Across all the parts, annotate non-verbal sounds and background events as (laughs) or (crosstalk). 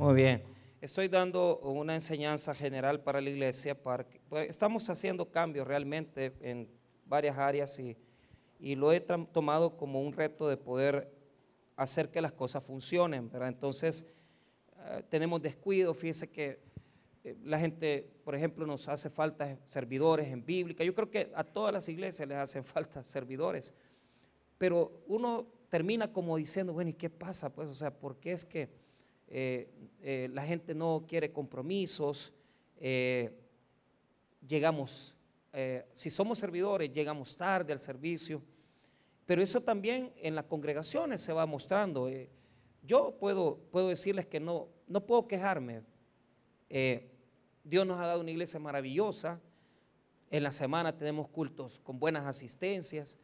Muy bien. Estoy dando una enseñanza general para la iglesia. Para pues, estamos haciendo cambios realmente en varias áreas y, lo he tomado como un reto de poder hacer que las cosas funcionen. Entonces, eh, tenemos descuido. Fíjese que eh, la gente, por ejemplo, nos hace falta servidores en bíblica. Yo creo que a todas las iglesias les hacen (laughs) falta servidores. Pero uno termina como diciendo, bueno, ¿y qué pasa? Pues, o sea, ¿por qué es que eh, eh, la gente no quiere compromisos? llegamos, si somos servidores, llegamos tarde al servicio. Pero eso también en las congregaciones se va mostrando. yo puedo, puedo decirles que no, no puedo quejarme eh, Dios nos ha dado una iglesia maravillosa. En la semana tenemos cultos con buenas asistencias.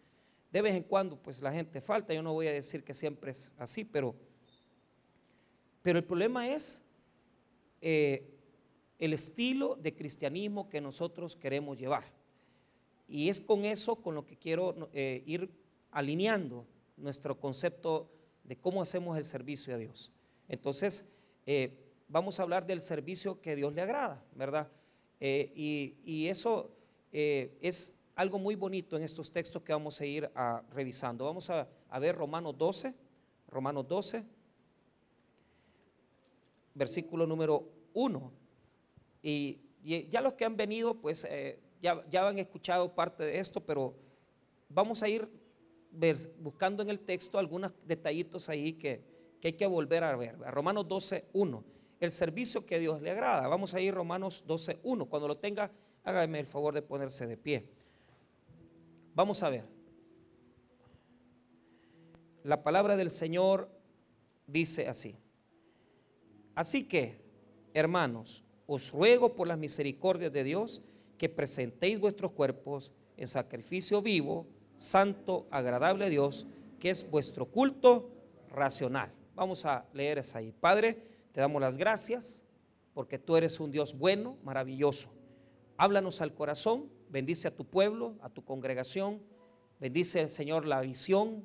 De vez en cuando, pues la gente falta. Yo no voy a decir que siempre es así, pero, pero el problema es eh, el estilo de cristianismo que nosotros queremos llevar. Y es con eso con lo que quiero eh, ir alineando nuestro concepto de cómo hacemos el servicio a Dios. Entonces, vamos a hablar del servicio que Dios le agrada, ¿verdad? Eh, y, eso eh, es algo muy bonito en estos textos que vamos a ir a, revisando. Vamos a, ver Romanos 12, Romanos 12, versículo número 1. Y, ya los que han venido, pues eh, ya, ya, han escuchado parte de esto, pero vamos a ir buscando en el texto algunos detallitos ahí que, que hay que volver a ver. Romanos 12, 1 el servicio que Dios le agrada. Vamos a ir Romanos 12.1. Cuando lo tenga, hágame el favor de ponerse de pie. Vamos a ver. La palabra del Señor dice así. Así que, hermanos, os ruego por las misericordias de Dios que presentéis vuestros cuerpos en sacrificio vivo, santo, agradable a Dios, que es vuestro culto racional. Vamos a leer esa ahí. Padre, te damos las gracias porque tú eres un Dios bueno, maravilloso. Háblanos al corazón, bendice a tu pueblo, a tu congregación, bendice, Señor, la visión,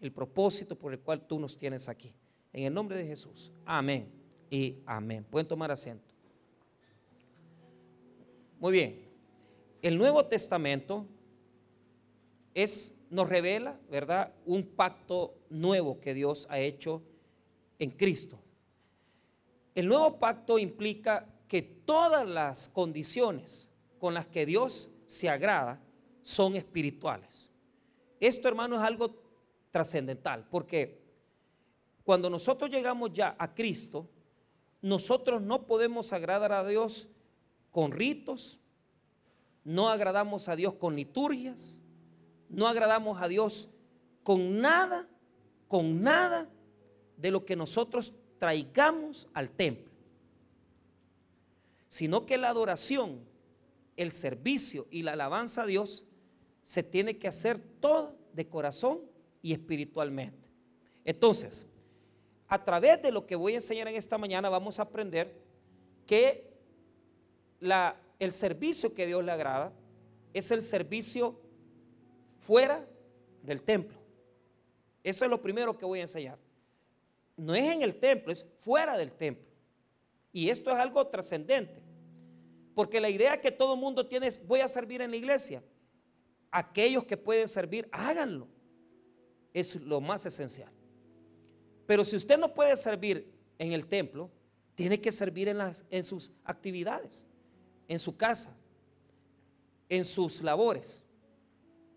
el propósito por el cual tú nos tienes aquí. En el nombre de Jesús. Amén y amén. Pueden tomar asiento. Muy bien. El Nuevo Testamento es, nos revela, ¿verdad? Un pacto nuevo que Dios ha hecho en Cristo. El nuevo pacto implica que todas las condiciones con las que Dios se agrada son espirituales. Esto, hermano, es algo trascendental, porque cuando nosotros llegamos ya a Cristo, nosotros no podemos agradar a Dios con ritos, no agradamos a Dios con liturgias, no agradamos a Dios con nada, con nada de lo que nosotros traigamos al templo, sino que la adoración, el servicio y la alabanza a Dios se tiene que hacer todo de corazón y espiritualmente. Entonces, a través de lo que voy a enseñar en esta mañana vamos a aprender que el servicio que Dios le agrada es el servicio fuera del templo. Eso es lo primero que voy a enseñar no es en el templo, es fuera del templo. Y esto es algo trascendente. Porque la idea que todo mundo tiene es, voy a servir en la iglesia. Aquellos que pueden servir, háganlo. Es lo más esencial. Pero si usted no puede servir en el templo, tiene que servir en, las, en sus actividades, en su casa, en sus labores.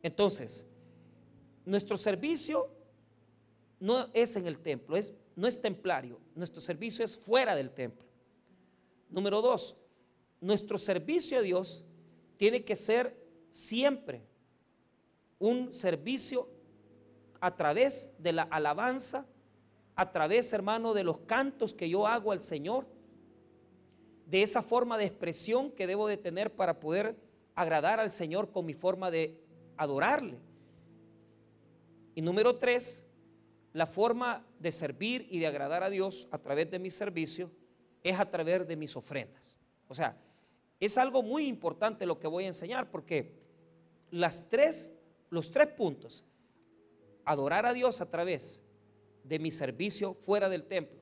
Entonces, nuestro servicio no es en el templo, es no es templario, nuestro servicio es fuera del templo. Número dos, nuestro servicio a Dios tiene que ser siempre un servicio a través de la alabanza, a través, hermano, de los cantos que yo hago al Señor, de esa forma de expresión que debo de tener para poder agradar al Señor con mi forma de adorarle. Y número tres, la forma de servir y de agradar a Dios a través de mi servicio es a través de mis ofrendas. O sea, es algo muy importante lo que voy a enseñar porque las tres, los tres puntos, adorar a Dios a través de mi servicio fuera del templo,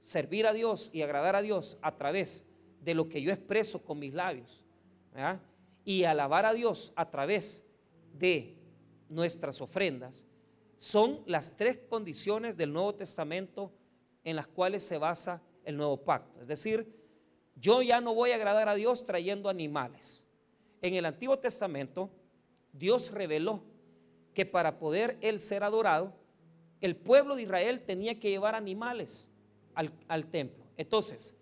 servir a Dios y agradar a Dios a través de lo que yo expreso con mis labios y alabar a Dios a través de nuestras ofrendas, son las tres condiciones del Nuevo Testamento en las cuales se basa el nuevo pacto. Es decir, yo ya no voy a agradar a Dios trayendo animales. En el Antiguo Testamento, Dios reveló que para poder Él ser adorado, el pueblo de Israel tenía que llevar animales al, templo. Entonces,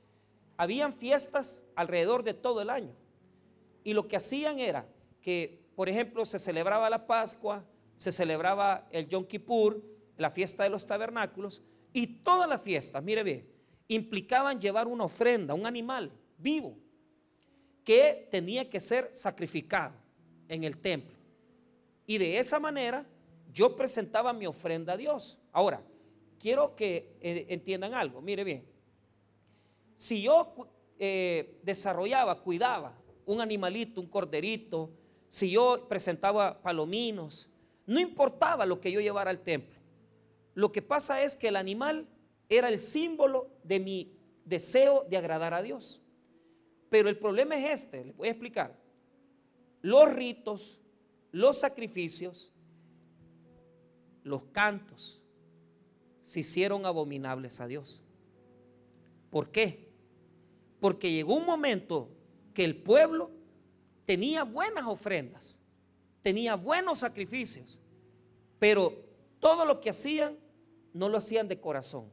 habían fiestas alrededor de todo el año. Y lo que hacían era que, por ejemplo, se celebraba la Pascua, se celebraba el Yom Kippur, la fiesta de los tabernáculos, y todas las fiestas, mire bien, implicaban llevar una ofrenda, un animal vivo, que tenía que ser sacrificado en el templo. Y de esa manera yo presentaba mi ofrenda a Dios. Ahora, quiero que eh, entiendan algo, mire bien, si yo eh, desarrollaba, cuidaba un animalito, un corderito, si yo presentaba palominos, no importaba lo que yo llevara al templo. Lo que pasa es que el animal era el símbolo de mi deseo de agradar a Dios. Pero el problema es este, les voy a explicar. Los ritos, los sacrificios, los cantos se hicieron abominables a Dios. ¿Por qué? Porque llegó un momento que el pueblo tenía buenas ofrendas, tenía buenos sacrificios, pero todo lo que hacían no lo hacían de corazón.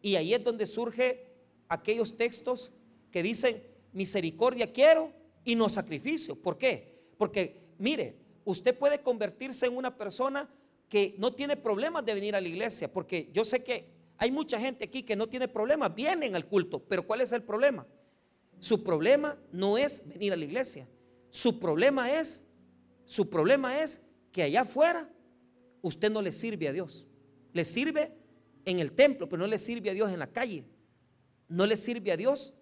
Y ahí es donde surge aquellos textos que dicen, misericordia quiero y no sacrificio. ¿Por qué? Porque, mire, usted puede convertirse en una persona que no tiene problemas de venir a la iglesia, porque yo sé que hay mucha gente aquí que no tiene problemas, vienen al culto, pero ¿cuál es el problema? Su problema no es venir a la iglesia. Su problema es, su problema es que allá afuera usted no le sirve a Dios. Le sirve en el templo, pero no le sirve a Dios en la calle. No le sirve a Dios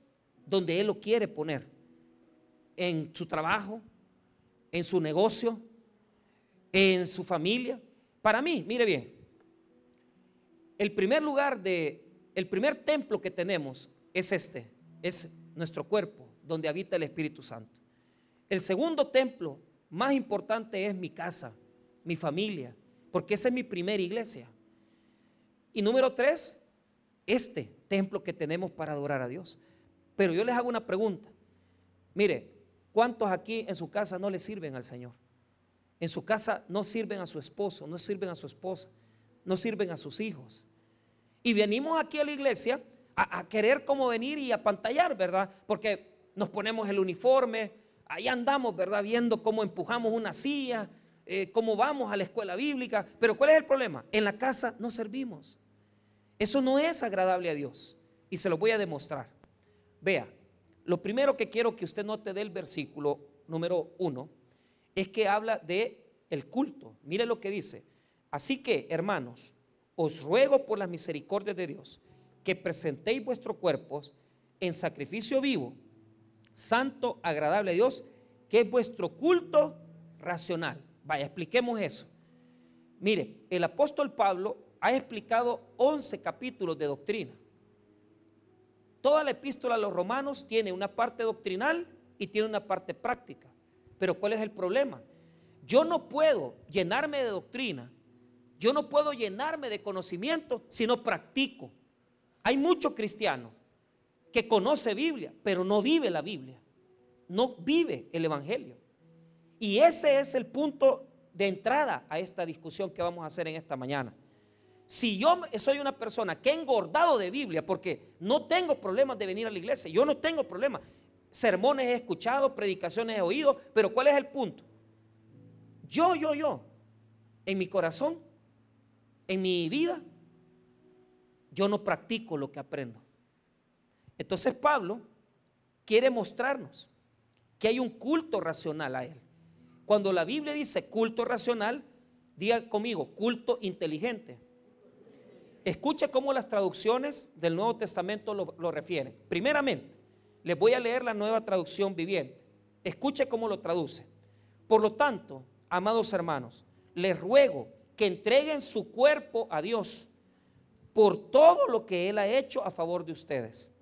donde Él lo quiere poner. En su trabajo, en su negocio, en su familia. Para mí, mire bien, el primer lugar de, el primer templo que tenemos es este, es nuestro cuerpo, donde habita el Espíritu Santo. El segundo templo más importante es mi casa, mi familia, porque esa es mi primera iglesia. Y número tres, este templo que tenemos para adorar a Dios. Pero yo les hago una pregunta. Mire, ¿cuántos aquí en su casa no le sirven al Señor? En su casa no sirven a su esposo, no sirven a su esposa, no sirven a sus hijos. Y venimos aquí a la iglesia a, querer como venir y a pantallar, ¿verdad? Porque nos ponemos el uniforme, ahí andamos, ¿verdad? Viendo cómo empujamos una silla, eh, cómo vamos a la escuela bíblica. Pero ¿cuál es el problema? En la casa no servimos. Eso no es agradable a Dios. Y se lo voy a demostrar. Vea, lo primero que quiero que usted note del versículo número uno es que habla de el culto. Mire lo que dice. Así que, hermanos, os ruego por las misericordias de Dios que presentéis vuestros cuerpos en sacrificio vivo, santo, agradable a Dios, que es vuestro culto racional. Vaya, expliquemos eso. Mire, el apóstol Pablo ha explicado 11 capítulos de doctrina. Toda la epístola a los romanos tiene una parte doctrinal y tiene una parte práctica. Pero ¿cuál es el problema? Yo no puedo llenarme de doctrina, yo no puedo llenarme de conocimiento si no practico. Hay muchos cristianos que conoce Biblia, pero no vive la Biblia. No vive el Evangelio. Y ese es el punto de entrada a esta discusión que vamos a hacer en esta mañana. Si yo soy una persona que he engordado de Biblia, porque no tengo problemas de venir a la iglesia, yo no tengo problemas. Sermones he escuchado, predicaciones he oído, pero ¿cuál es el punto? Yo, yo, yo, en mi corazón, en mi vida, yo no practico lo que aprendo. Entonces Pablo quiere mostrarnos que hay un culto racional a él. Cuando la Biblia dice culto racional, diga conmigo, culto inteligente. Escuche cómo las traducciones del Nuevo Testamento lo, lo refieren. Primeramente, les voy a leer la nueva traducción viviente. Escuche cómo lo traduce. Por lo tanto, amados hermanos, les ruego que entreguen su cuerpo a Dios por todo lo que Él ha hecho a favor de ustedes.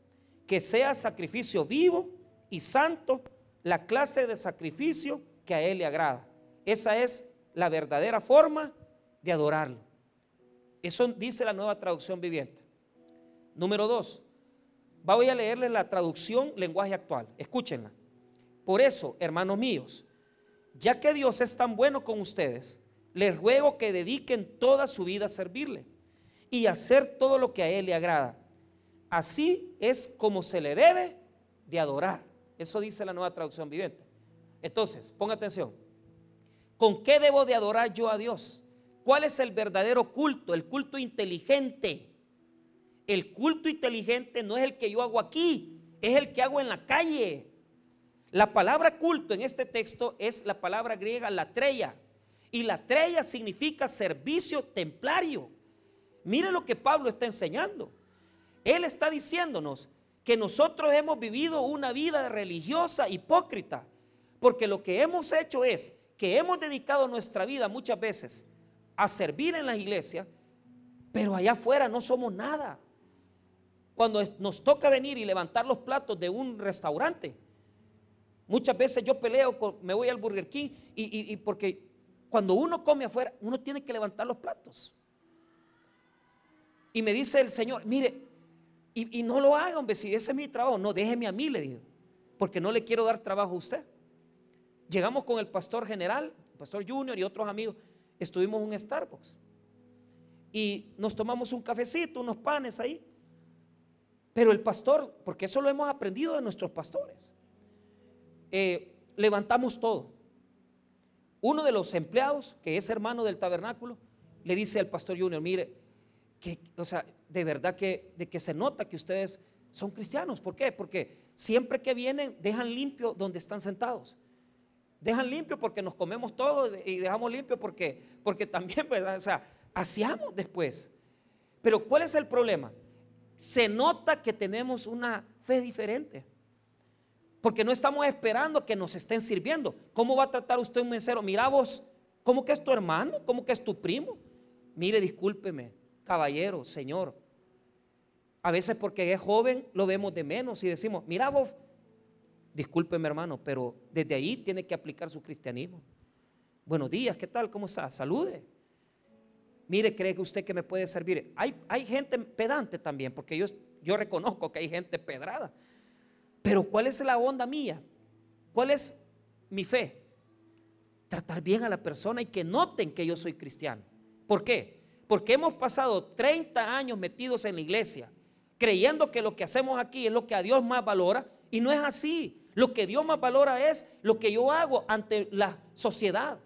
Que sea sacrificio vivo y santo, la clase de sacrificio que a Él le agrada. Esa es la verdadera forma de adorarlo. Eso dice la nueva traducción viviente. Número dos, voy a leerles la traducción lenguaje actual. Escúchenla. Por eso, hermanos míos, ya que Dios es tan bueno con ustedes, les ruego que dediquen toda su vida a servirle y hacer todo lo que a Él le agrada. Así es como se le debe de adorar. Eso dice la nueva traducción viviente. Entonces, ponga atención. ¿Con qué debo de adorar yo a Dios? ¿Cuál es el verdadero culto? El culto inteligente. El culto inteligente no es el que yo hago aquí, es el que hago en la calle. La palabra culto en este texto es la palabra griega latreia. Y latreia significa servicio templario. Mire lo que Pablo está enseñando. Él está diciéndonos que nosotros hemos vivido una vida religiosa hipócrita. Porque lo que hemos hecho es que hemos dedicado nuestra vida muchas veces a servir en la iglesia, pero allá afuera no somos nada. Cuando nos toca venir y levantar los platos de un restaurante, muchas veces yo peleo, me voy al Burger King y, porque cuando uno come afuera, uno tiene que levantar los platos. Y me dice el Señor, mire, y, no lo haga, hombre, si ese es mi trabajo, no, déjeme a mí, le digo, porque no le quiero dar trabajo a usted. Llegamos con el pastor general, el pastor Junior y otros amigos, estuvimos en un Starbucks. Y nos tomamos un cafecito, unos panes ahí. Pero el pastor, porque eso lo hemos aprendido de nuestros pastores, eh, levantamos todo. Uno de los empleados, que es hermano del tabernáculo, le dice al pastor Junior, mire, que, o sea, de verdad que, de que se nota que ustedes son cristianos. ¿Por qué? Porque siempre que vienen dejan limpio donde están sentados. Dejan limpio porque nos comemos todo y dejamos limpio porque, porque también, (laughs) o sea, hacíamos después. Pero ¿cuál es el problema? Se nota que tenemos una fe diferente. Porque no estamos esperando que nos estén sirviendo. ¿Cómo va a tratar usted un mesero? Mira vos, ¿cómo que es tu hermano? ¿Cómo que es tu primo? Mire, discúlpeme, caballero, señor. A veces porque es joven lo vemos de menos y decimos, mira vos, discúlpeme hermano, pero desde ahí tiene que aplicar su cristianismo. Buenos días, ¿qué tal? ¿Cómo está? Salude. Mire, ¿cree que usted que me puede servir? Hay, hay gente pedante también, porque yo, yo reconozco que hay gente pedrada. Pero ¿cuál es la onda mía? ¿Cuál es mi fe? Tratar bien a la persona y que noten que yo soy cristiano. ¿Por qué? Porque hemos pasado 30 años metidos en la iglesia, creyendo que lo que hacemos aquí es lo que a Dios más valora, y no es así. Lo que Dios más valora es lo que yo hago ante la sociedad.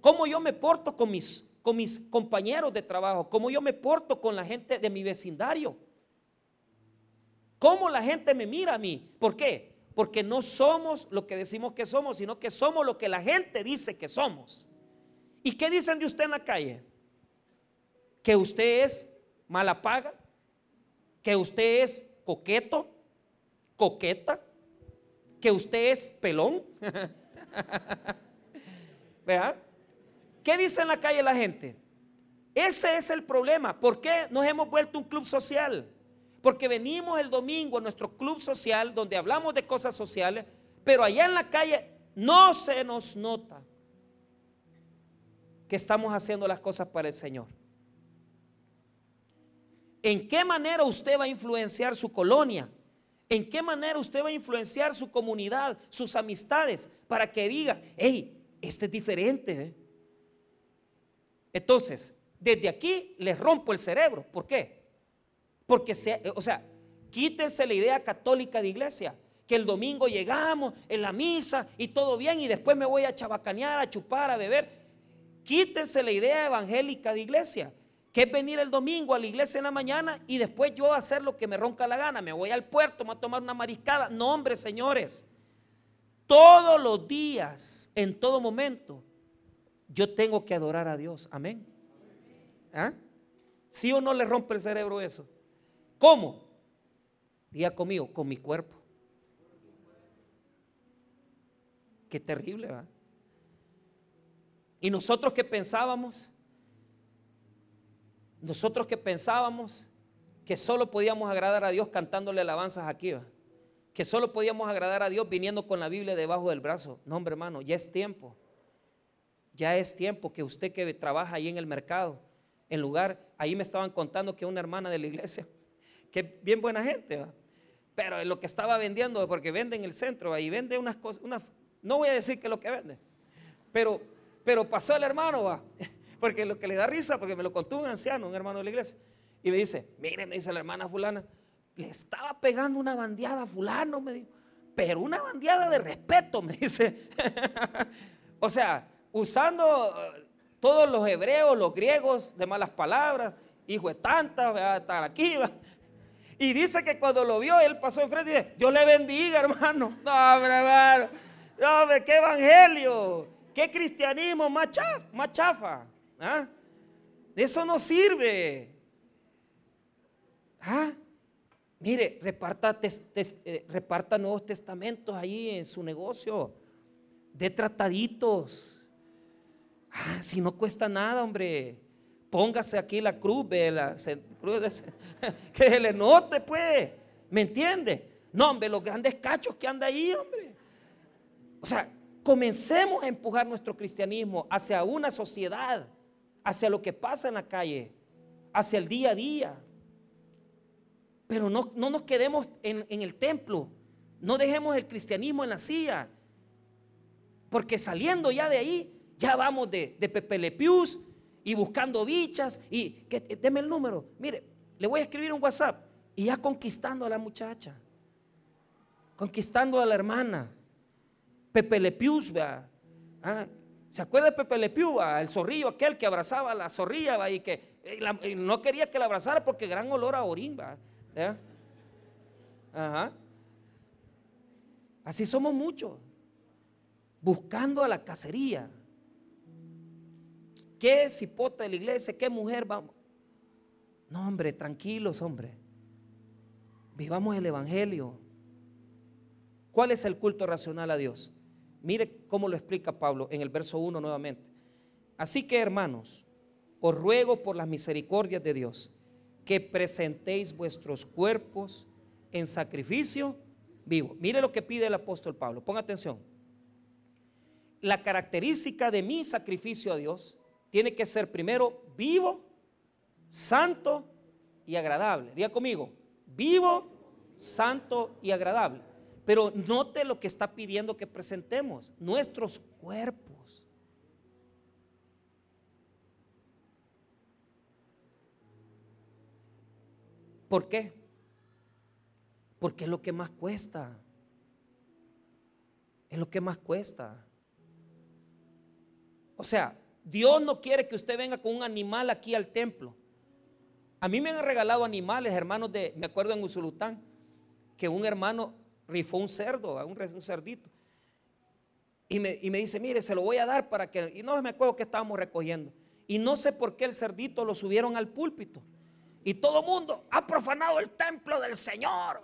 Cómo yo me porto con mis con mis compañeros de trabajo, cómo yo me porto con la gente de mi vecindario, cómo la gente me mira a mí. ¿Por qué? Porque no somos lo que decimos que somos, sino que somos lo que la gente dice que somos. ¿Y qué dicen de usted en la calle? Que usted es mala paga, que usted es coqueto, coqueta, que usted es pelón. (laughs) ¿Verdad? ¿Qué dice en la calle la gente? Ese es el problema. ¿Por qué nos hemos vuelto un club social? Porque venimos el domingo a nuestro club social donde hablamos de cosas sociales, pero allá en la calle no se nos nota que estamos haciendo las cosas para el Señor. ¿En qué manera usted va a influenciar su colonia? ¿En qué manera usted va a influenciar su comunidad, sus amistades, para que diga, hey, este es diferente? ¿eh? Entonces, desde aquí les rompo el cerebro. ¿Por qué? Porque, se, o sea, quítense la idea católica de iglesia, que el domingo llegamos en la misa y todo bien y después me voy a chabacanear, a chupar, a beber. Quítense la idea evangélica de iglesia, que es venir el domingo a la iglesia en la mañana y después yo hacer lo que me ronca la gana. Me voy al puerto, me voy a tomar una mariscada. No, hombre, señores. Todos los días, en todo momento, yo tengo que adorar a Dios. Amén. ¿Ah? ¿Sí o no le rompe el cerebro eso? ¿Cómo? Día conmigo, con mi cuerpo. Qué terrible, ¿va? Y nosotros que pensábamos, nosotros que pensábamos que solo podíamos agradar a Dios cantándole alabanzas aquí, que solo podíamos agradar a Dios viniendo con la Biblia debajo del brazo. No, hombre hermano, ya es tiempo. Ya es tiempo que usted que trabaja ahí en el mercado, en lugar, ahí me estaban contando que una hermana de la iglesia, (laughs) que bien buena gente, ¿va? pero lo que estaba vendiendo, porque vende en el centro, ahí vende unas cosas, no voy a decir que lo que vende, pero, pero pasó el hermano, va, (laughs) porque lo que le da risa, porque me lo contó un anciano, un hermano de la iglesia, y me dice, mire, me dice la hermana fulana, le estaba pegando una bandeada a fulano, me dijo, pero una bandeada de respeto, (laughs) me dice. o sea, usando eh, todos los hebreos, los griegos, de malas palabras, hijo de tantas, hasta aquí, y dice que cuando lo vio, él pasó enfrente y dice, Dios le bendiga, hermano. (laughs) No, hermano. No, qué evangelio. Qué cristianismo más chafa. Más ¿ah? Eso no sirve. ¿Ah? Mire, reparta, eh, reparta nuevos testamentos ahí en su negocio. De trataditos. Ah, si no cuesta nada, hombre. Póngase aquí la cruz, ve la cruz (laughs) que se le note, pues. ¿Me entiende? No, hombre, los grandes cachos que anda ahí, hombre. O sea, comencemos a empujar nuestro cristianismo hacia una sociedad, hacia lo que pasa en la calle, hacia el día a día. Pero no, no nos quedemos en, el templo. No dejemos el cristianismo en la silla. Porque saliendo ya de ahí, ya vamos de, Pepe Le Pius y buscando bichas. Y que, deme el número. Mire, le voy a escribir un WhatsApp. Y ya conquistando a la muchacha. Conquistando a la hermana. Pepe Le Pius, ah, ¿Se acuerda de Pepe Le el zorrillo aquel que abrazaba a la zorrilla y que no quería que la abrazara porque gran olor a orín? Ajá. Así somos muchos. Buscando a la cacería. ¿Qué cipota de la iglesia? ¿Qué mujer vamos? No, hombre, tranquilos, hombre. Vivamos el Evangelio. ¿Cuál es el culto racional a Dios? Mire cómo lo explica Pablo en el verso 1 nuevamente. Así que, hermanos, os ruego por las misericordias de Dios que presentéis vuestros cuerpos en sacrificio vivo. Mire lo que pide el apóstol Pablo. Ponga atención. La característica de mi sacrificio a Dios tiene que ser primero vivo, santo y agradable. Diga conmigo, vivo, santo y agradable. Pero note lo que está pidiendo que presentemos, nuestros cuerpos. ¿Por qué? Porque es lo que más cuesta. Es lo que más cuesta. O sea, Dios no quiere que usted venga con un animal aquí al templo. A mí me han regalado animales, hermanos de, me acuerdo en Usulután, que un hermano rifó un cerdo, un, cerdito. Y me, y me, dice, mire, se lo voy a dar para que... Y no me acuerdo que estábamos recogiendo. Y no sé por qué el cerdito lo subieron al púlpito. Y todo el mundo ha profanado el templo del Señor.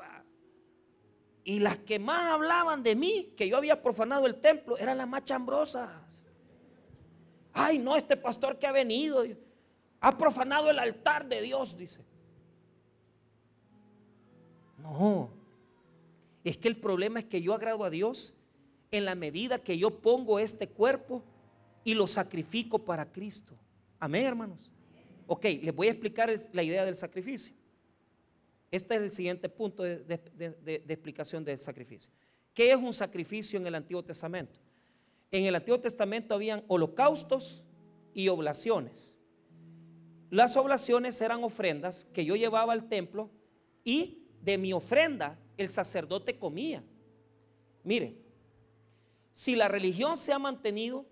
Y las que más hablaban de mí, que yo había profanado el templo, eran las más chambrosas. Ay, no, este pastor que ha venido ha profanado el altar de Dios, dice. No, es que el problema es que yo agrado a Dios en la medida que yo pongo este cuerpo y lo sacrifico para Cristo. Amén, hermanos. Ok, les voy a explicar la idea del sacrificio. Este es el siguiente punto de, explicación del sacrificio. ¿Qué es un sacrificio en el Antiguo Testamento? En el Antiguo Testamento habían holocaustos y oblaciones. Las oblaciones eran ofrendas que yo llevaba al templo y de mi ofrenda el sacerdote comía. Mire, si la religión se ha mantenido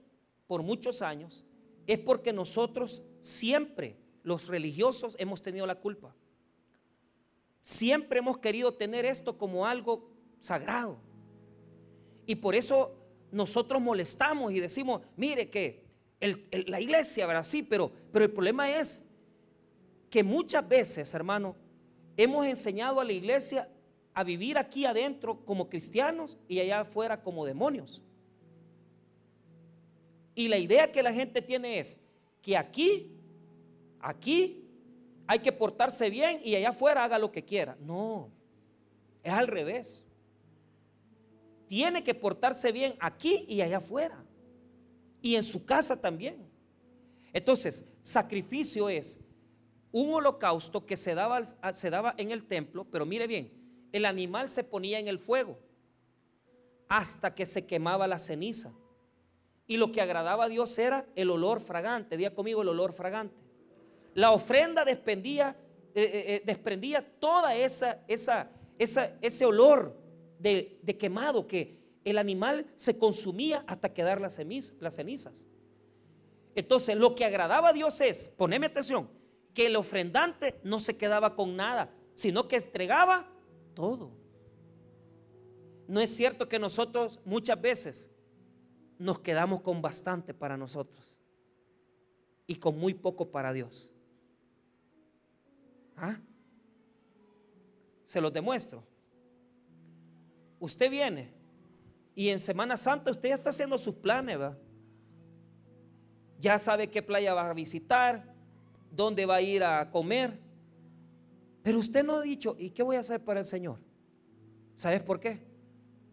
por muchos años, es porque nosotros siempre los religiosos hemos tenido la culpa. Siempre hemos querido tener esto como algo sagrado. Y por eso nosotros molestamos y decimos, mire que la iglesia. Sí, pero, pero el problema es que muchas veces, hermano, hemos enseñado a la iglesia a vivir aquí adentro como cristianos y allá afuera como demonios. Y la idea que la gente tiene es que aquí Aquí hay que portarse bien y allá afuera haga lo que quiera. No, es al revés. Tiene que portarse bien aquí y allá afuera. Y en su casa también. Entonces, sacrificio es un holocausto que se daba, se daba en el templo, pero mire bien, el animal se ponía en el fuego hasta que se quemaba la ceniza. Y lo que agradaba a Dios era el olor fragante. Día conmigo el olor fragante. La ofrenda desprendía, eh, eh, eh, desprendía toda esa, esa, ese olor de, quemado que el animal se consumía hasta quedar las, cenizas. Entonces, lo que agradaba a Dios es, poneme atención, que el ofrendante no se quedaba con nada, sino que entregaba todo. No es cierto que nosotros muchas veces nos quedamos con bastante para nosotros y con muy poco para Dios. ¿Ah? Se los demuestro. Usted viene y en Semana Santa usted ya está haciendo sus planes. Ya sabe qué playa va a visitar, dónde va a ir a comer. Pero usted no ha dicho, ¿y qué voy a hacer para el Señor? ¿Sabes por qué?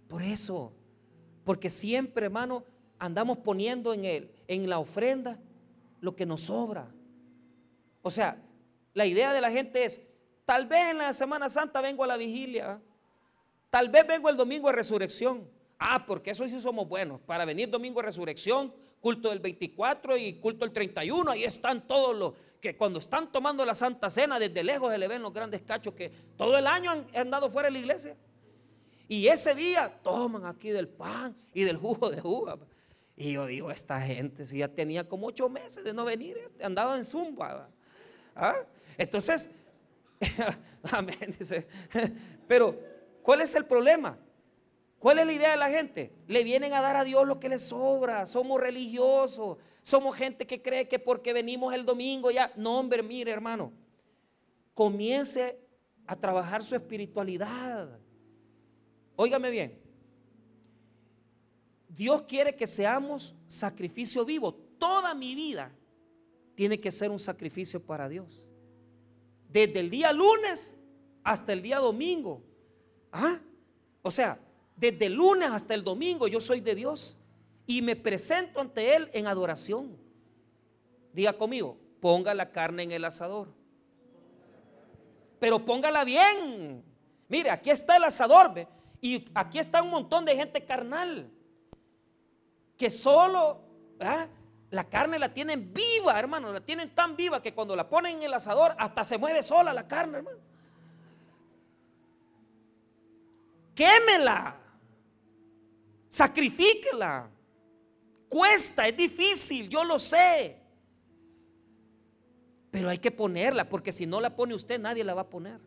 Por eso. Porque siempre, hermano, andamos poniendo en, el, en la ofrenda lo que nos sobra. O sea, la idea de la gente es, tal vez en la Semana Santa vengo a la vigilia, tal vez vengo el domingo de resurrección. Ah, porque eso sí somos buenos. Para venir domingo de resurrección, culto del 24 y culto del 31, ahí están todos los que cuando están tomando la Santa Cena, desde lejos se le ven los grandes cachos que todo el año han andado fuera de la iglesia. Y ese día toman aquí del pan y del jugo de uva. Y yo digo, esta gente, si ya tenía como ocho meses de no venir, este, andaba en zumba. ¿Ah? Entonces, (laughs) amén, dice. Pero, ¿cuál es el problema? ¿Cuál es la idea de la gente? Le vienen a dar a Dios lo que les sobra. Somos religiosos. Somos gente que cree que porque venimos el domingo ya. No, hombre, mire, hermano. Comience a trabajar su espiritualidad. Óigame bien. Dios quiere que seamos sacrificio vivo. Toda mi vida tiene que ser un sacrificio para Dios desde el día lunes hasta el día domingo. ¿Ah? O sea, desde el lunes hasta el domingo yo soy de Dios y me presento ante Él en adoración. Diga conmigo, ponga la carne en el asador. Pero póngala bien. Mire, aquí está el asador, ¿ve? Y aquí está un montón de gente carnal que solo ¿ah? La carne la tienen viva, hermano, la tienen tan viva que cuando la ponen en el asador hasta se mueve sola la carne, hermano. Quémela. Sacrifíquela. Cuesta, es difícil, yo lo sé. Pero hay que ponerla, porque si no la pone usted, nadie la va a poner.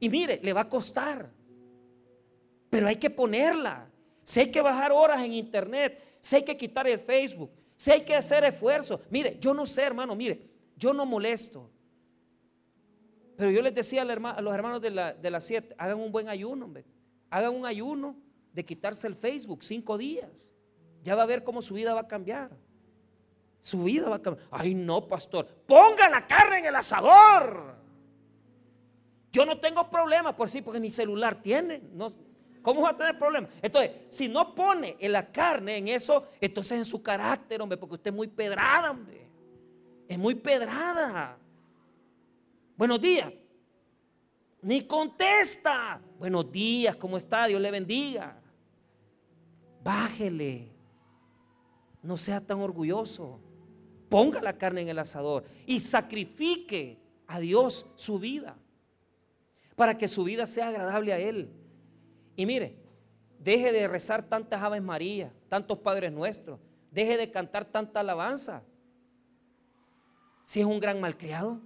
Y mire, le va a costar. Pero hay que ponerla. Si hay que bajar horas en internet, si hay que quitar el Facebook, si hay que hacer esfuerzo. Mire, yo no sé, hermano, mire, yo no molesto. Pero yo les decía a los hermanos de la, de siete, hagan un buen ayuno, hombre. Hagan un ayuno de quitarse el Facebook cinco días. Ya va a ver cómo su vida va a cambiar. Su vida va a cambiar. Ay, no, pastor. Ponga la carne en el asador. Yo no tengo problema por sí, porque ni celular tiene. ¿Cómo va a tener problemas? Entonces, si no pone en la carne en eso, entonces en su carácter, hombre, porque usted es muy pedrada, hombre. Es muy pedrada. Buenos días. Ni contesta. Buenos días, ¿cómo está? Dios le bendiga. Bájele. No sea tan orgulloso. Ponga la carne en el asador y sacrifique a Dios su vida para que su vida sea agradable a Él. Y mire, deje de rezar tantas Aves María, tantos Padres Nuestros, deje de cantar tanta alabanza. Si es un gran malcriado.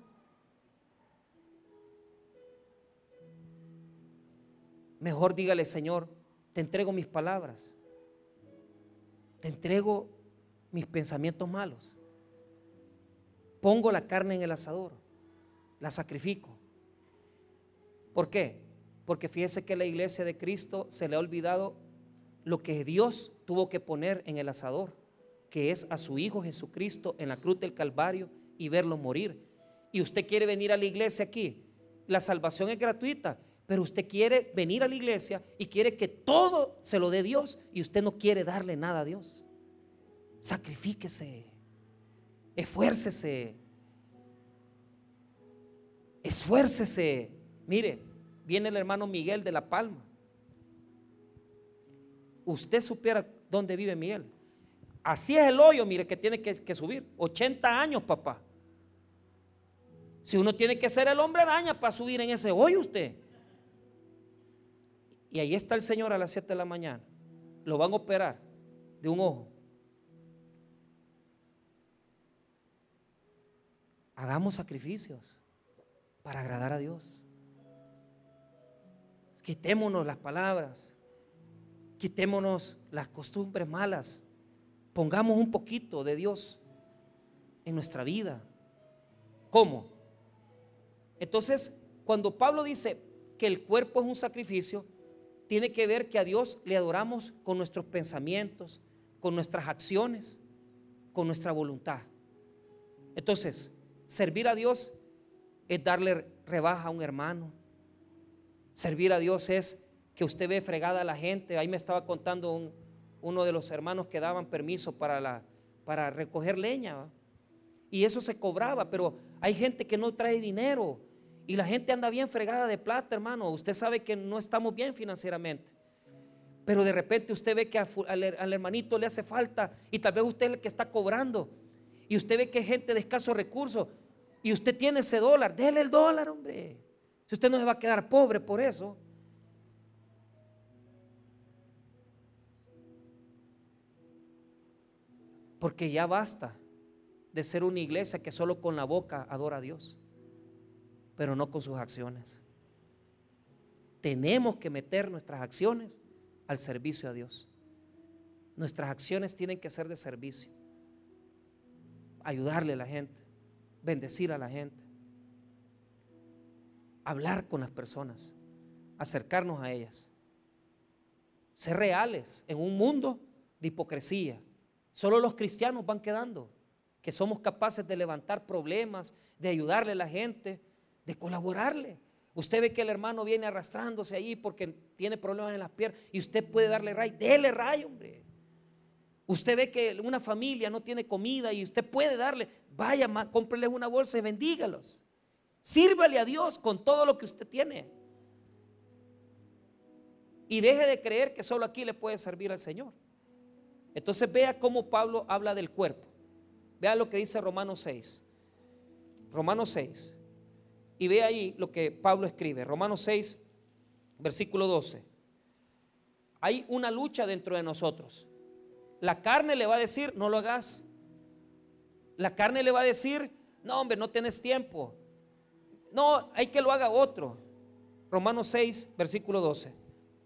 Mejor dígale, Señor, te entrego mis palabras. Te entrego mis pensamientos malos. Pongo la carne en el asador. La sacrifico. ¿Por qué? Porque fíjese que la iglesia de Cristo se le ha olvidado lo que Dios tuvo que poner en el asador, que es a su Hijo Jesucristo en la cruz del Calvario y verlo morir. y usted quiere venir a la iglesia aquí. La salvación es gratuita, pero usted quiere venir a la iglesia y quiere que todo se lo dé Dios y usted no quiere darle nada a Dios. Sacrifíquese, esfuércese, esfuércese. Mire, viene el hermano Miguel de La Palma. Usted supiera dónde vive Miguel. Así es el hoyo, mire, que tiene que, subir. 80 años, papá. Si uno tiene que ser el hombre araña para subir en ese hoyo usted. Y ahí está el Señor a las 7 de la mañana. Lo van a operar de un ojo. Hagamos sacrificios para agradar a Dios. Quitémonos las palabras. Quitémonos las costumbres malas. Pongamos un poquito de Dios en nuestra vida. ¿Cómo? Entonces, cuando Pablo dice que el cuerpo es un sacrificio, tiene que ver que a Dios le adoramos con nuestros pensamientos, con nuestras acciones, con nuestra voluntad. Entonces, servir a Dios es darle rebaja a un hermano. Servir a Dios es que usted ve fregada a la gente. Ahí me estaba contando uno de los hermanos que daban permiso para, para recoger leña. Y eso se cobraba, pero hay gente que no trae dinero y la gente anda bien fregada de plata, hermano. Usted sabe que no estamos bien financieramente. Pero de repente usted ve que al, hermanito le hace falta y tal vez usted es el que está cobrando. Y usted ve que hay gente de escasos recursos y usted tiene ese dólar. Dele el dólar, hombre. Si usted no se va a quedar pobre por eso. Porque ya basta de ser una iglesia que solo con la boca adora a Dios pero no con sus acciones. Tenemos que meter nuestras acciones al servicio a Dios. Nuestras acciones tienen que ser de servicio. Ayudarle a la gente, bendecir a la gente, hablar con las personas, acercarnos a ellas, ser reales en un mundo de hipocresía. Solo los cristianos van quedando, que somos capaces de levantar problemas, de ayudarle a la gente, de colaborarle. Usted ve que el hermano viene arrastrándose ahí porque tiene problemas en las piernas y usted puede darle ray, dele ray, hombre. Usted ve que una familia no tiene comida y usted puede darle, vaya, cómprele una bolsa y bendígalos. Sírvale a Dios con todo lo que usted tiene. Y deje de creer que solo aquí le puede servir al Señor. Entonces vea cómo Pablo habla del cuerpo. Vea lo que dice Romanos 6. Romanos 6. Y ve ahí lo que Pablo escribe, Romanos 6, versículo 12. Hay una lucha dentro de nosotros. La carne le va a decir, no lo hagas. La carne le va a decir, no hombre, no tienes tiempo. No, hay que lo haga otro. Romanos 6, versículo 12.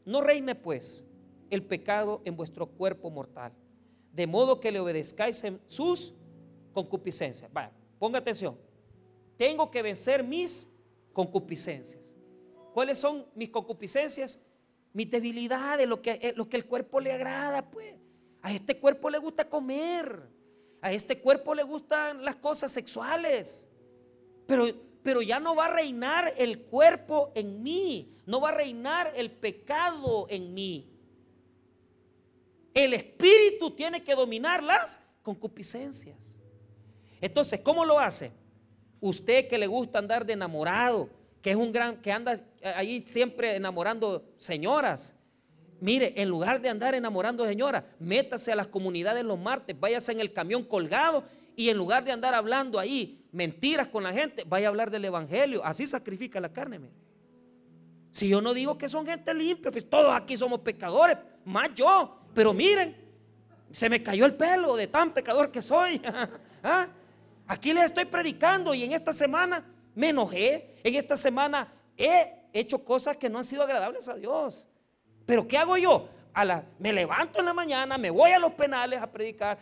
No reine pues el pecado en vuestro cuerpo mortal, de modo que le obedezcáis en sus concupiscencias. Vaya, ponga atención. Tengo que vencer mis concupiscencias. ¿Cuáles son mis concupiscencias? Mis debilidades, lo que, eh, lo que el cuerpo le agrada, pues. A este cuerpo le gusta comer. A este cuerpo le gustan las cosas sexuales. Pero, pero ya no va a reinar el cuerpo en mí. No va a reinar el pecado en mí. El espíritu tiene que dominar las concupiscencias. Entonces, ¿cómo lo hace? Usted que le gusta andar de enamorado, que es un gran, que anda ahí siempre enamorando señoras. Mire, en lugar de andar enamorando señoras, métase a las comunidades los martes, váyase en el camión colgado y en lugar de andar hablando ahí mentiras con la gente, vaya a hablar del evangelio. Así sacrifica la carne. Si yo no digo que son gente limpia, pues todos aquí somos pecadores, más yo. Pero miren, se me cayó el pelo de tan pecador que soy. (laughs) ¿Ah? Aquí les estoy predicando y en esta semana me enojé. En esta semana he hecho cosas que no han sido agradables a Dios. Pero ¿qué hago yo? A la, me levanto en la mañana, me voy a los penales a predicar,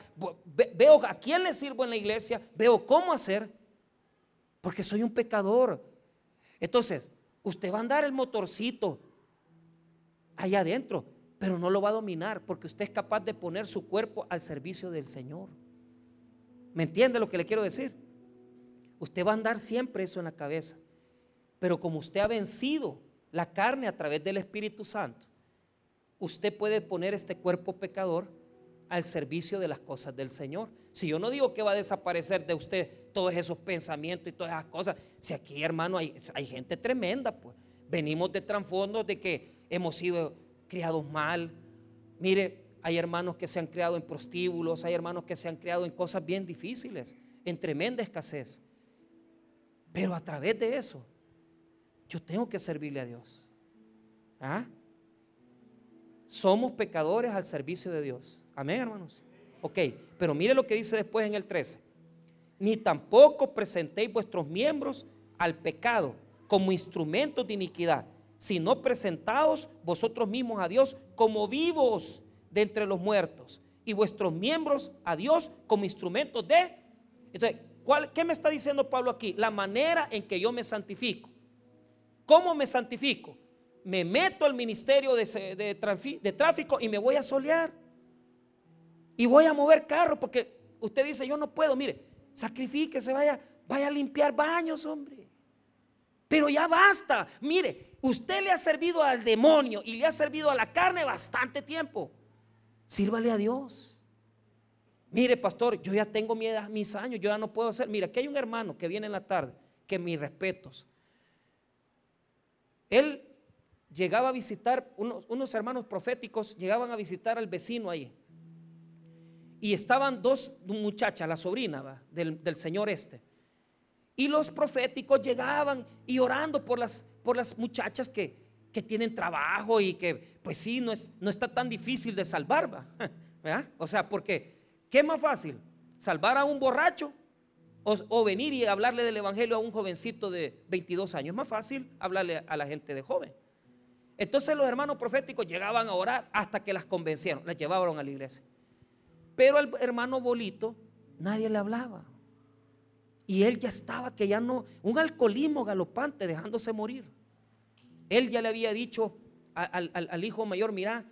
veo a quién le sirvo en la iglesia, veo cómo hacer, porque soy un pecador. Entonces, usted va a andar el motorcito allá adentro, pero no lo va a dominar porque usted es capaz de poner su cuerpo al servicio del Señor. ¿Me entiende lo que le quiero decir? usted va a andar siempre eso en la cabeza. Pero como usted ha vencido la carne a través del Espíritu Santo, usted puede poner este cuerpo pecador al servicio de las cosas del Señor. Si yo no digo que va a desaparecer de usted todos esos pensamientos y todas esas cosas, si aquí hermano hay, hay gente tremenda, pues venimos de trasfondos de que hemos sido criados mal. Mire, hay hermanos que se han criado en prostíbulos, hay hermanos que se han criado en cosas bien difíciles, en tremenda escasez. Pero a través de eso, yo tengo que servirle a Dios. ¿Ah? Somos pecadores al servicio de Dios. Amén, hermanos. Ok, pero mire lo que dice después en el 13. Ni tampoco presentéis vuestros miembros al pecado como instrumentos de iniquidad, sino presentaos vosotros mismos a Dios como vivos de entre los muertos y vuestros miembros a Dios como instrumentos de... Entonces, ¿cuál, ¿qué me está diciendo Pablo aquí? La manera en que yo me santifico. ¿Cómo me santifico? Me meto al ministerio de, tráfico y me voy a solear. Y voy a mover carros porque usted dice, yo no puedo. Mire, sacrifíquese, vaya, vaya a limpiar baños, hombre. Pero ya basta. Mire, usted le ha servido al demonio y le ha servido a la carne bastante tiempo. Sírvale a Dios. Mire, pastor, yo ya tengo mis años, yo ya no puedo hacer. Mira, aquí hay un hermano que viene en la tarde, que mis respetos. Él llegaba a visitar, unos, unos hermanos proféticos llegaban a visitar al vecino ahí y estaban dos muchachas, la sobrina Del, Señor este. Y los proféticos llegaban y orando por las, por las muchachas que, que tienen trabajo y que, pues sí, no, es, no está tan difícil de salvar, ¿va? (laughs) O sea, porque, ¿qué más fácil? ¿Salvar a un borracho o, o, venir y hablarle del Evangelio a un jovencito de 22 años? Es más fácil hablarle a la gente de joven. Entonces los hermanos proféticos llegaban a orar hasta que las convencieron, las llevaron a la iglesia. Pero al hermano Bolito nadie le hablaba. Y él ya estaba, que ya no, un alcoholismo galopante, dejándose morir. Él ya le había dicho al, hijo mayor, mira,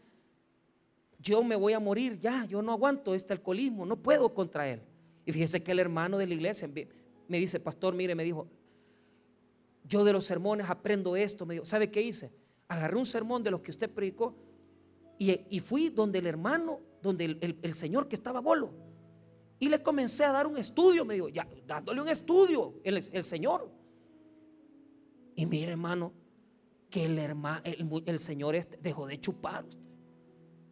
yo me voy a morir ya, yo no aguanto este alcoholismo, no puedo contra él. Y fíjese que el hermano de la iglesia me dice, pastor, mire, me dijo, yo de los sermones aprendo esto. Me dijo, ¿sabe qué hice? Agarré un sermón de los que usted predicó y, fui donde el hermano donde el, señor que estaba bolo. Y le comencé a dar un estudio, me dijo, ya, dándole un estudio, el, el señor. Y mire, hermano, que el, hermano, el, señor este dejó de chupar,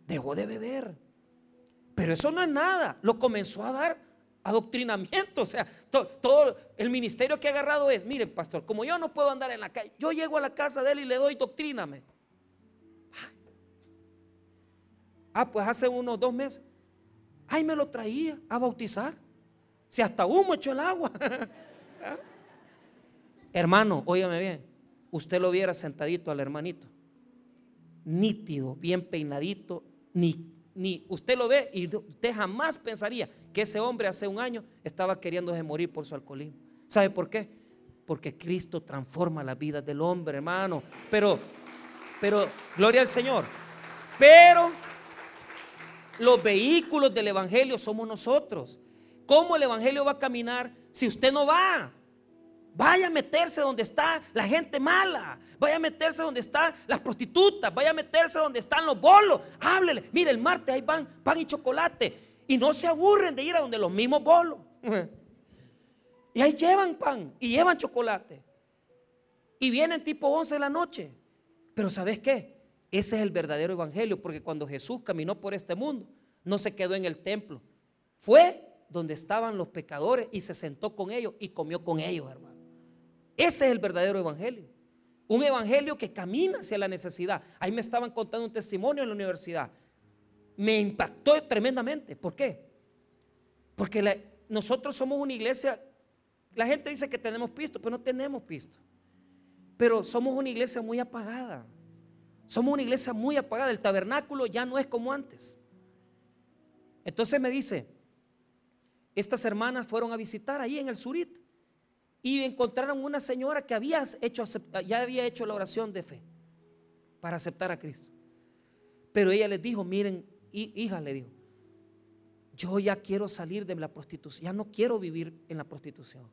dejó de beber. Pero eso no es nada, lo comenzó a dar adoctrinamiento. O sea, todo el ministerio que ha agarrado es, mire, pastor, como yo no puedo andar en la calle, yo llego a la casa de él y le doy doctríname. Ah, pues hace unos dos meses. Ay, me lo traía a bautizar. Si hasta humo echó el agua. (laughs) Hermano, óigame bien. Usted lo viera sentadito al hermanito. Nítido, bien peinadito. Ni, ni usted lo ve y usted jamás pensaría que ese hombre hace un año estaba queriéndose morir por su alcoholismo. ¿Sabe por qué? Porque Cristo transforma la vida del hombre, hermano. Pero, pero, gloria al Señor. Pero los vehículos del Evangelio somos nosotros. ¿Cómo el Evangelio va a caminar si usted no va? Vaya a meterse donde está la gente mala. Vaya a meterse donde están las prostitutas. Vaya a meterse donde están los bolos. Háblele. Mire, el martes hay pan, pan y chocolate. Y no se aburren de ir a donde los mismos bolos. (laughs) Y ahí llevan pan y llevan chocolate. Y vienen tipo 11 de la noche. Pero ¿sabes qué? Ese es el verdadero evangelio, porque cuando Jesús caminó por este mundo, no se quedó en el templo. Fue donde estaban los pecadores y se sentó con ellos y comió con ellos, hermano. Ese es el verdadero evangelio. Un evangelio que camina hacia la necesidad. Ahí me estaban contando un testimonio en la universidad. Me impactó tremendamente. ¿Por qué? Porque nosotros somos una iglesia, la gente dice que tenemos pisto, pero no tenemos pisto. Pero somos una iglesia muy apagada. Somos una iglesia muy apagada. El tabernáculo ya no es como antes. Entonces me dice, estas hermanas fueron a visitar ahí en el Surit y encontraron una señora que había hecho, ya había hecho la oración de fe para aceptar a Cristo. Pero ella les dijo, miren, hija, le dijo, yo ya quiero salir de la prostitución, ya no quiero vivir en la prostitución.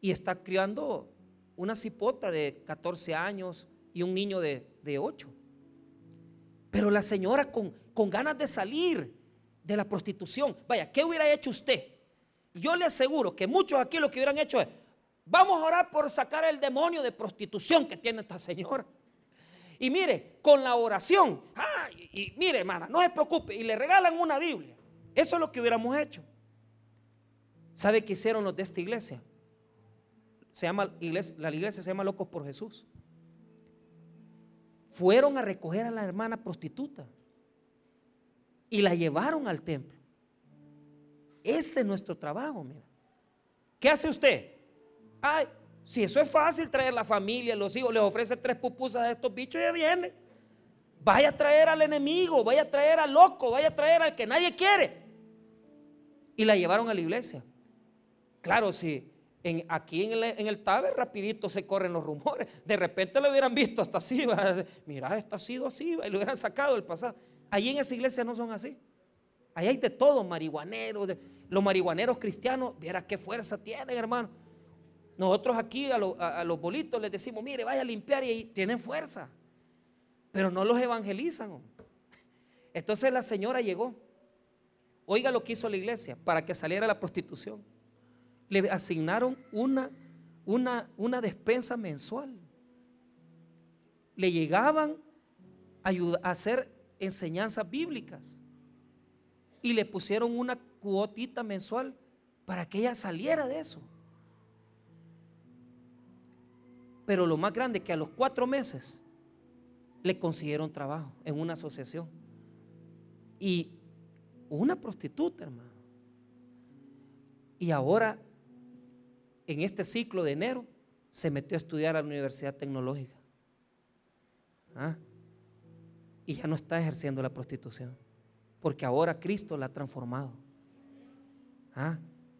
y está criando una cipota de 14 años y un niño de, de 8. Pero la señora con, con ganas de salir de la prostitución, vaya, ¿qué hubiera hecho usted? Yo le aseguro que muchos aquí lo que hubieran hecho es, vamos a orar por sacar el demonio de prostitución que tiene esta señora. Y mire, con la oración, y, mire hermana, no se preocupe, y le regalan una Biblia. Eso es lo que hubiéramos hecho. ¿Sabe qué hicieron los de esta iglesia? Se llama iglesia, la iglesia se llama Locos por Jesús. Fueron a recoger a la hermana prostituta y la llevaron al templo. Ese es nuestro trabajo, mira. ¿Qué hace usted? Ay, si eso es fácil traer la familia, los hijos, les ofrece tres pupusas a estos bichos y ya viene. Vaya a traer al enemigo, vaya a traer al loco, vaya a traer al que nadie quiere. Y la llevaron a la iglesia. Claro, si aquí en el, Taber rapidito se corren los rumores. De repente lo hubieran visto hasta así. Mira, esto ha sido así. Y lo hubieran sacado del pasado. Allí en esa iglesia no son así. Ahí hay de todo, marihuaneros. los marihuaneros cristianos, viera qué fuerza tienen, hermano. Nosotros aquí a, los bolitos les decimos, mire, vaya a limpiar y tienen fuerza. Pero no los evangelizan. Entonces la señora llegó. Oiga lo que hizo la iglesia para que saliera la prostitución. Le asignaron una, una, una despensa mensual. Le llegaban a hacer enseñanzas bíblicas y le pusieron una cuotita mensual para que ella saliera de eso. Pero lo más grande es que a los cuatro meses le consiguieron trabajo en una asociación. Y una prostituta, hermano. Y ahora, en este ciclo de enero, se metió a estudiar a la Universidad Tecnológica. ¿Ah? Y ya no está ejerciendo la prostitución porque ahora Cristo la ha transformado. ¿Ah?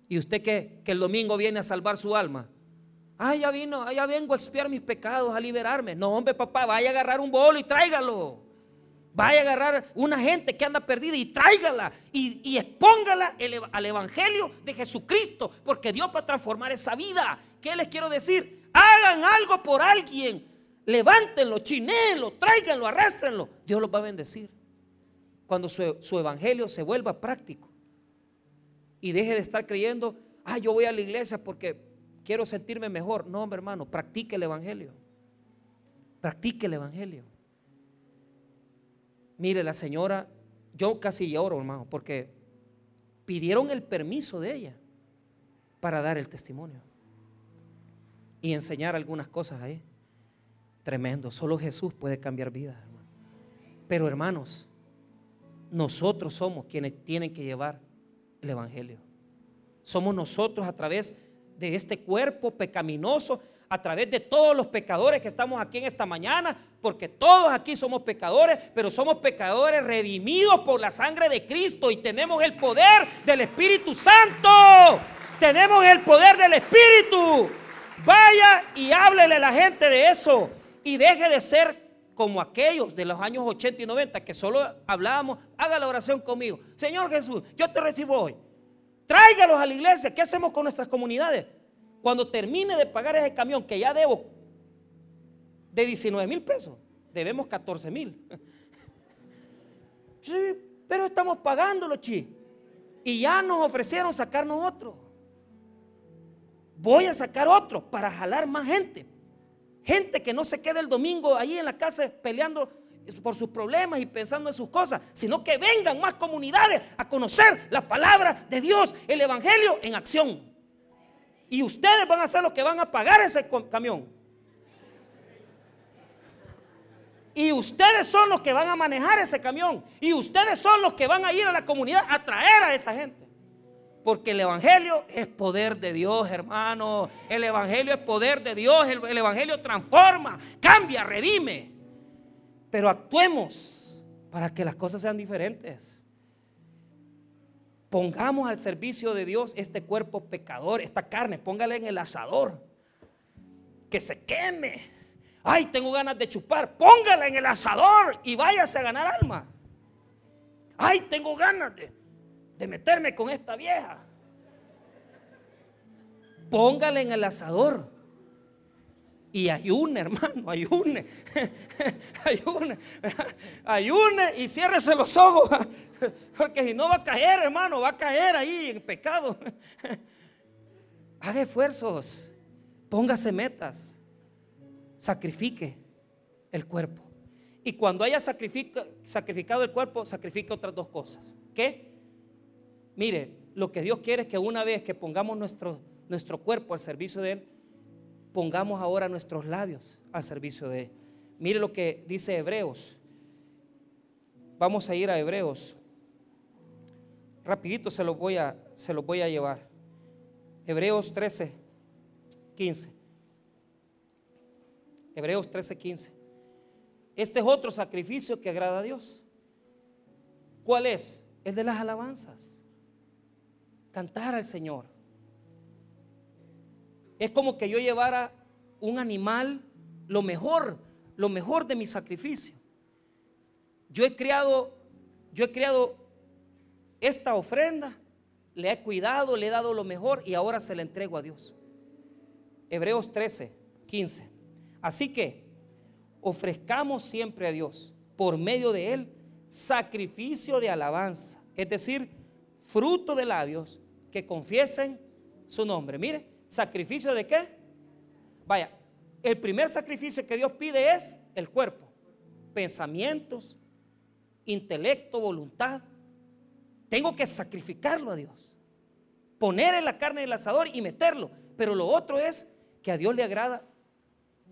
¿Y usted que, que el domingo viene a salvar su alma? Ah, ya vino, ya vengo a expiar mis pecados, a liberarme. No, hombre, papá, vaya a agarrar un bolo y tráigalo. Vaya a agarrar una gente que anda perdida y tráigala y, y expóngala al Evangelio de Jesucristo, porque Dios va a transformar esa vida. ¿Qué les quiero decir? Hagan algo por alguien, levántenlo, chinelo, tráiganlo, arrastrenlo. Dios los va a bendecir cuando su, evangelio se vuelva práctico y deje de estar creyendo, ah, yo voy a la iglesia porque quiero sentirme mejor. No, hombre, hermano, practique el evangelio. Practique el evangelio. Mire, la señora, yo casi lloro, hermano, porque pidieron el permiso de ella para dar el testimonio y enseñar algunas cosas ahí. Tremendo, solo Jesús puede cambiar vidas, hermano. Pero hermanos, nosotros somos quienes tienen que llevar el Evangelio. Somos nosotros a través de este cuerpo pecaminoso, a través de todos los pecadores que estamos aquí en esta mañana, porque todos aquí somos pecadores, pero somos pecadores redimidos por la sangre de Cristo y tenemos el poder del Espíritu Santo. Tenemos el poder del Espíritu. Vaya y háblele a la gente de eso y deje de ser como aquellos de los años 80 y 90 que solo hablábamos, haga la oración conmigo. Señor Jesús, yo te recibo hoy. Tráigalos a la iglesia. ¿Qué hacemos con nuestras comunidades? Cuando termine de pagar ese camión que ya debo de 19 mil pesos, debemos 14 mil. (laughs) Sí, pero estamos pagándolo, chi. Y ya nos ofrecieron sacarnos otro. Voy a sacar otro para jalar más gente, Gente que no se quede el domingo ahí en la casa peleando por sus problemas y pensando en sus cosas, sino que vengan más comunidades a conocer la palabra de Dios, el Evangelio en acción. Y ustedes van a ser los que van a pagar ese camión. Y ustedes son los que van a manejar ese camión. Y ustedes son los que van a ir a la comunidad a traer a esa gente. Porque el Evangelio es poder de Dios, hermano. El Evangelio es poder de Dios. El, Evangelio transforma, cambia, redime. Pero actuemos para que las cosas sean diferentes. Pongamos al servicio de Dios este cuerpo pecador, esta carne, póngale en el asador. Que se queme. Ay, tengo ganas de chupar. Póngala en el asador y váyase a ganar alma. Ay, tengo ganas de de meterme con esta vieja. póngale en el asador. Y ayune, hermano, ayune. (laughs) ayune. Ayune y ciérrese los ojos. (laughs) Porque si no va a caer, hermano, va a caer ahí en pecado. (laughs) Haga esfuerzos. Póngase metas. Sacrifique el cuerpo. Y cuando haya sacrificado el cuerpo, sacrifique otras dos cosas. ¿Qué? Mire, lo que Dios quiere es que una vez que pongamos nuestro, nuestro cuerpo al servicio de Él, pongamos ahora nuestros labios al servicio de Él. Mire lo que dice Hebreos. Vamos a ir a Hebreos. Rapidito se los voy a, se voy a llevar. Hebreos 13, 15. Hebreos 13, 15. Este es otro sacrificio que agrada a Dios. ¿Cuál es? El de las alabanzas. Cantar al Señor. Es como que yo llevara un animal, lo mejor, lo mejor de mi sacrificio. Yo he creado, yo he creado esta ofrenda, le he cuidado, le he dado lo mejor y ahora se la entrego a Dios. Hebreos 13, 15. Así que ofrezcamos siempre a Dios, por medio de Él, sacrificio de alabanza, es decir, fruto de labios que confiesen su nombre. Mire, ¿Sacrificio de qué? Vaya, el primer sacrificio que Dios pide es el cuerpo, pensamientos, intelecto, voluntad. Tengo que sacrificarlo a Dios. Poner en la carne del asador y meterlo. Pero lo otro es que a Dios le agrada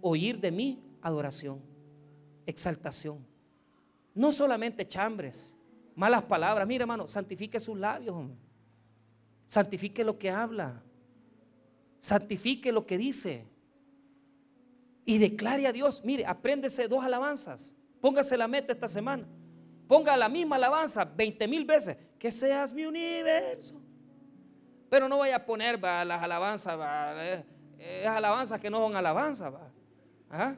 oír de mí adoración, exaltación. No solamente chambres, malas palabras. Mira, hermano, santifique sus labios. Santifique lo que habla santifique lo que dice y declare a Dios, mire, apréndese dos alabanzas, póngase la meta esta semana, ponga la misma alabanza 20 mil veces, que seas mi universo. Pero no vaya a poner las alabanzas, eh, eh, alabanzas que no son alabanzas. ¿Ah?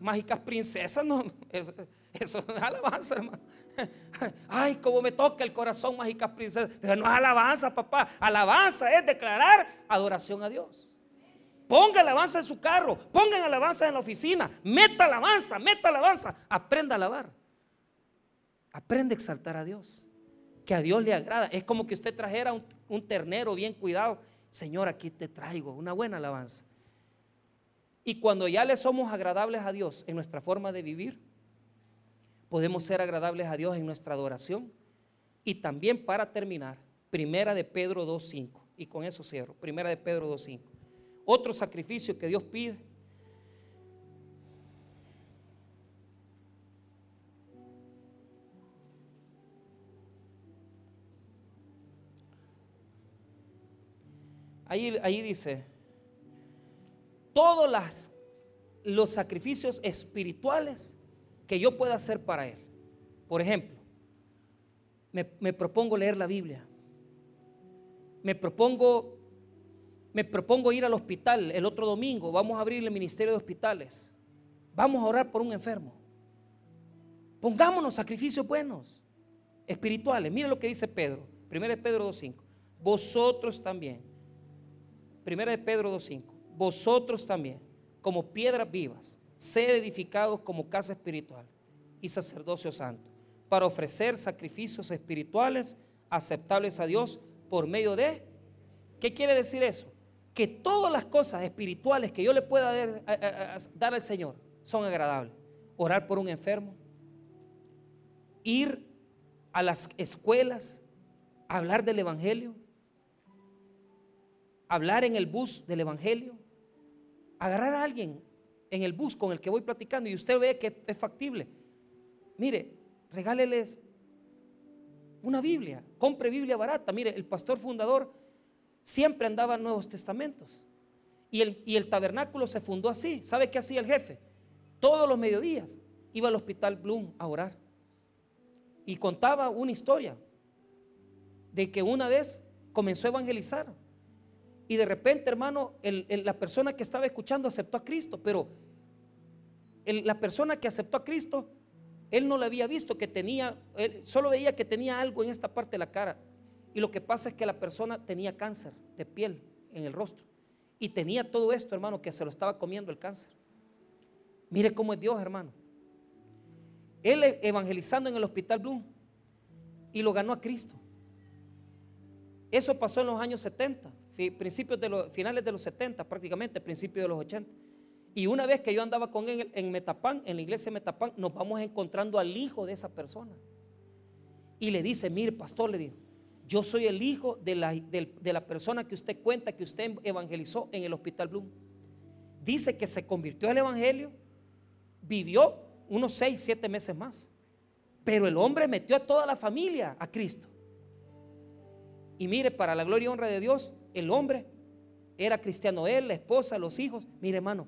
Mágicas princesas, no, (laughs) (laughs) eso, eso es alabanza, hermano. (laughs) Ay, como me toca el corazón, mágicas princesas. Pero no es alabanza, papá. Alabanza es declarar adoración a Dios. Ponga alabanza en su carro, ponga alabanza en la oficina, meta alabanza, meta alabanza, aprenda a alabar. Aprende a exaltar a Dios, que a Dios le agrada. Es como que usted trajera un ternero bien cuidado. Señor, aquí te traigo una buena alabanza. Y cuando ya le somos agradables a Dios en nuestra forma de vivir, podemos ser agradables a Dios en nuestra adoración. Y también para terminar, Primera de Pedro 2.5. Y con eso cierro. Primera de Pedro 2.5. Otro sacrificio que Dios pide. Ahí, ahí dice, todos los sacrificios espirituales que yo pueda hacer para Él. Por ejemplo, me, propongo leer la Biblia. Me propongo, me propongo ir al hospital el otro domingo. Vamos a abrir el ministerio de hospitales. Vamos a orar por un enfermo. Pongámonos sacrificios buenos, espirituales. Mira lo que dice Pedro. Primera de Pedro 2.5. Vosotros también. Primera de Pedro 2.5. Vosotros también, como piedras vivas sed edificados como casa espiritual y sacerdocio santo, para ofrecer sacrificios espirituales aceptables a Dios por medio de... ¿Qué quiere decir eso? Que todas las cosas espirituales que yo le pueda dar, al Señor son agradables. Orar por un enfermo, ir a las escuelas, hablar del Evangelio, hablar en el bus del Evangelio, agarrar a alguien en el bus con el que voy platicando y usted ve que es factible, mire, regáleles una Biblia, compre Biblia barata. Mire, el pastor fundador siempre andaba en Nuevos Testamentos. Y el, y el tabernáculo se fundó así. ¿Sabe qué hacía el jefe? Todos los mediodías iba al hospital Bloom a orar. Y contaba una historia de que una vez comenzó a evangelizar y de repente, hermano, la persona que estaba escuchando aceptó a Cristo, pero la persona que aceptó a Cristo, él no le había visto que tenía, él solo veía que tenía algo en esta parte de la cara. Y lo que pasa es que la persona tenía cáncer de piel en el rostro. Y tenía todo esto, hermano, que se lo estaba comiendo el cáncer. Mire cómo es Dios, hermano. Él e- evangelizando en el Hospital Bloom y lo ganó a Cristo. Eso pasó en los años 70, principios de los, finales de los 70, prácticamente, principios de los 80. Y una vez que yo andaba con él en Metapán, en la iglesia de Metapán, nos vamos encontrando al hijo de esa persona. Y le dice, mire, pastor, le dijo, yo soy el hijo de la, de la persona que usted cuenta que usted evangelizó en el Hospital Bloom. Dice que se convirtió al Evangelio, vivió unos seis, siete meses más. Pero el hombre metió a toda la familia a Cristo. Y mire, para la gloria y honra de Dios, el hombre era cristiano, él, la esposa, los hijos. Mire, hermano,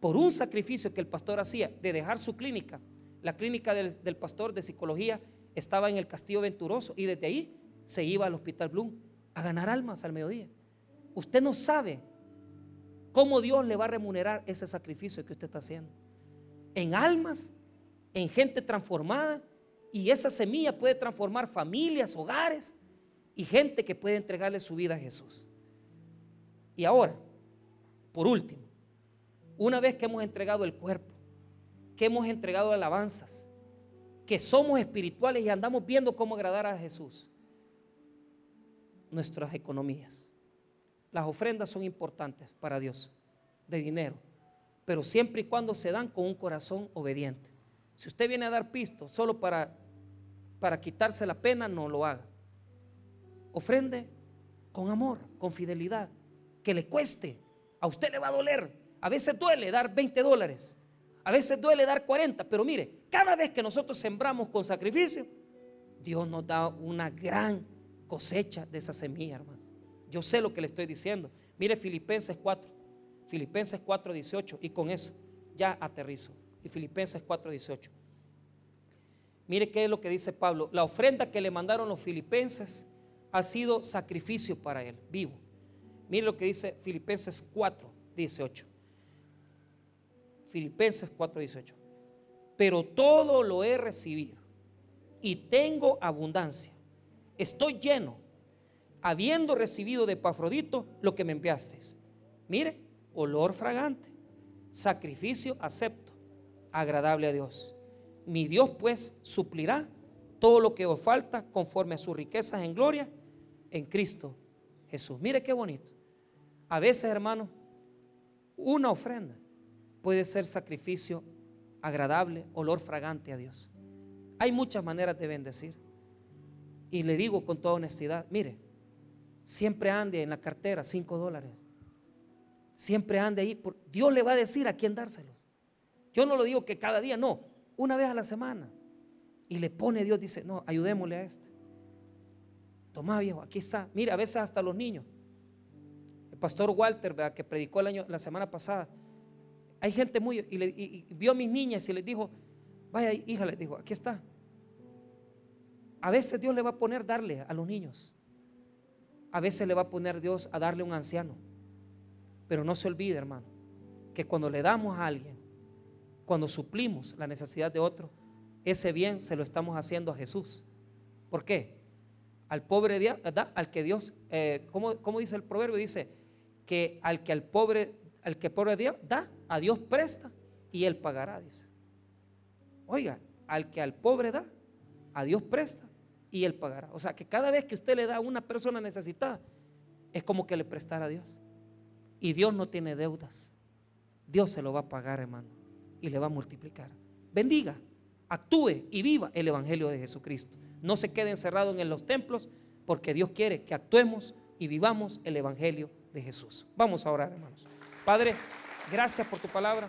por un sacrificio que el pastor hacía de dejar su clínica, la clínica del, pastor de psicología estaba en el Castillo Venturoso y desde ahí se iba al Hospital Bloom a ganar almas al mediodía. Usted no sabe cómo Dios le va a remunerar ese sacrificio que usted está haciendo. En almas, en gente transformada y esa semilla puede transformar familias, hogares y gente que puede entregarle su vida a Jesús. Y ahora, por último, una vez que hemos entregado el cuerpo, que hemos entregado alabanzas, que somos espirituales y andamos viendo cómo agradar a Jesús, nuestras economías. Las ofrendas son importantes para Dios, de dinero, pero siempre y cuando se dan con un corazón obediente. Si usted viene a dar pisto solo para, para quitarse la pena, no lo haga. Ofrende con amor, con fidelidad, que le cueste. A usted le va a doler, a veces duele dar 20 dólares. A veces duele dar 40. Pero mire, cada vez que nosotros sembramos con sacrificio, Dios nos da una gran cosecha de esa semilla, hermano. Yo sé lo que le estoy diciendo. Mire Filipenses 4. Filipenses 4, 18. Y con eso ya aterrizo. Y Filipenses 4, 18. Mire qué es lo que dice Pablo. La ofrenda que le mandaron los filipenses ha sido sacrificio para él, vivo. Mire lo que dice Filipenses 4, 18. Filipenses 4:18. Pero todo lo he recibido y tengo abundancia. Estoy lleno, habiendo recibido de Pafrodito lo que me enviasteis. Mire, olor fragante, sacrificio acepto, agradable a Dios. Mi Dios pues suplirá todo lo que os falta conforme a sus riquezas en gloria en Cristo Jesús. Mire qué bonito. A veces, hermano, una ofrenda puede ser sacrificio agradable, olor fragante a Dios. Hay muchas maneras de bendecir. Y le digo con toda honestidad, mire, siempre ande en la cartera cinco dólares. Siempre ande ahí. Dios le va a decir a quién dárselos. Yo no lo digo que cada día, no, una vez a la semana. Y le pone Dios, dice, no, ayudémosle a este. Toma viejo, aquí está. Mire, a veces hasta los niños. Pastor Walter, que predicó el año, la semana pasada, hay gente muy, y, vio a mis niñas y les dijo, vaya hija, les dijo, aquí está. A veces Dios le va a poner darle a los niños. A veces le va a poner Dios a darle a un anciano. Pero no se olvide, hermano, que cuando le damos a alguien, cuando suplimos la necesidad de otro, ese bien se lo estamos haciendo a Jesús. ¿Por qué? Al pobre da, al que Dios, eh, ¿cómo, dice el proverbio? Dice que al que al pobre, al que pobre da, a Dios presta y Él pagará, dice. Oiga, al que al pobre da, a Dios presta y Él pagará. O sea que cada vez que usted le da a una persona necesitada, es como que le prestara a Dios. Y Dios no tiene deudas. Dios se lo va a pagar, hermano, y le va a multiplicar. Bendiga, actúe y viva el Evangelio de Jesucristo. No se quede encerrado en los templos, porque Dios quiere que actuemos y vivamos el Evangelio de Jesús. Vamos a orar, hermanos. Padre. Gracias por tu palabra.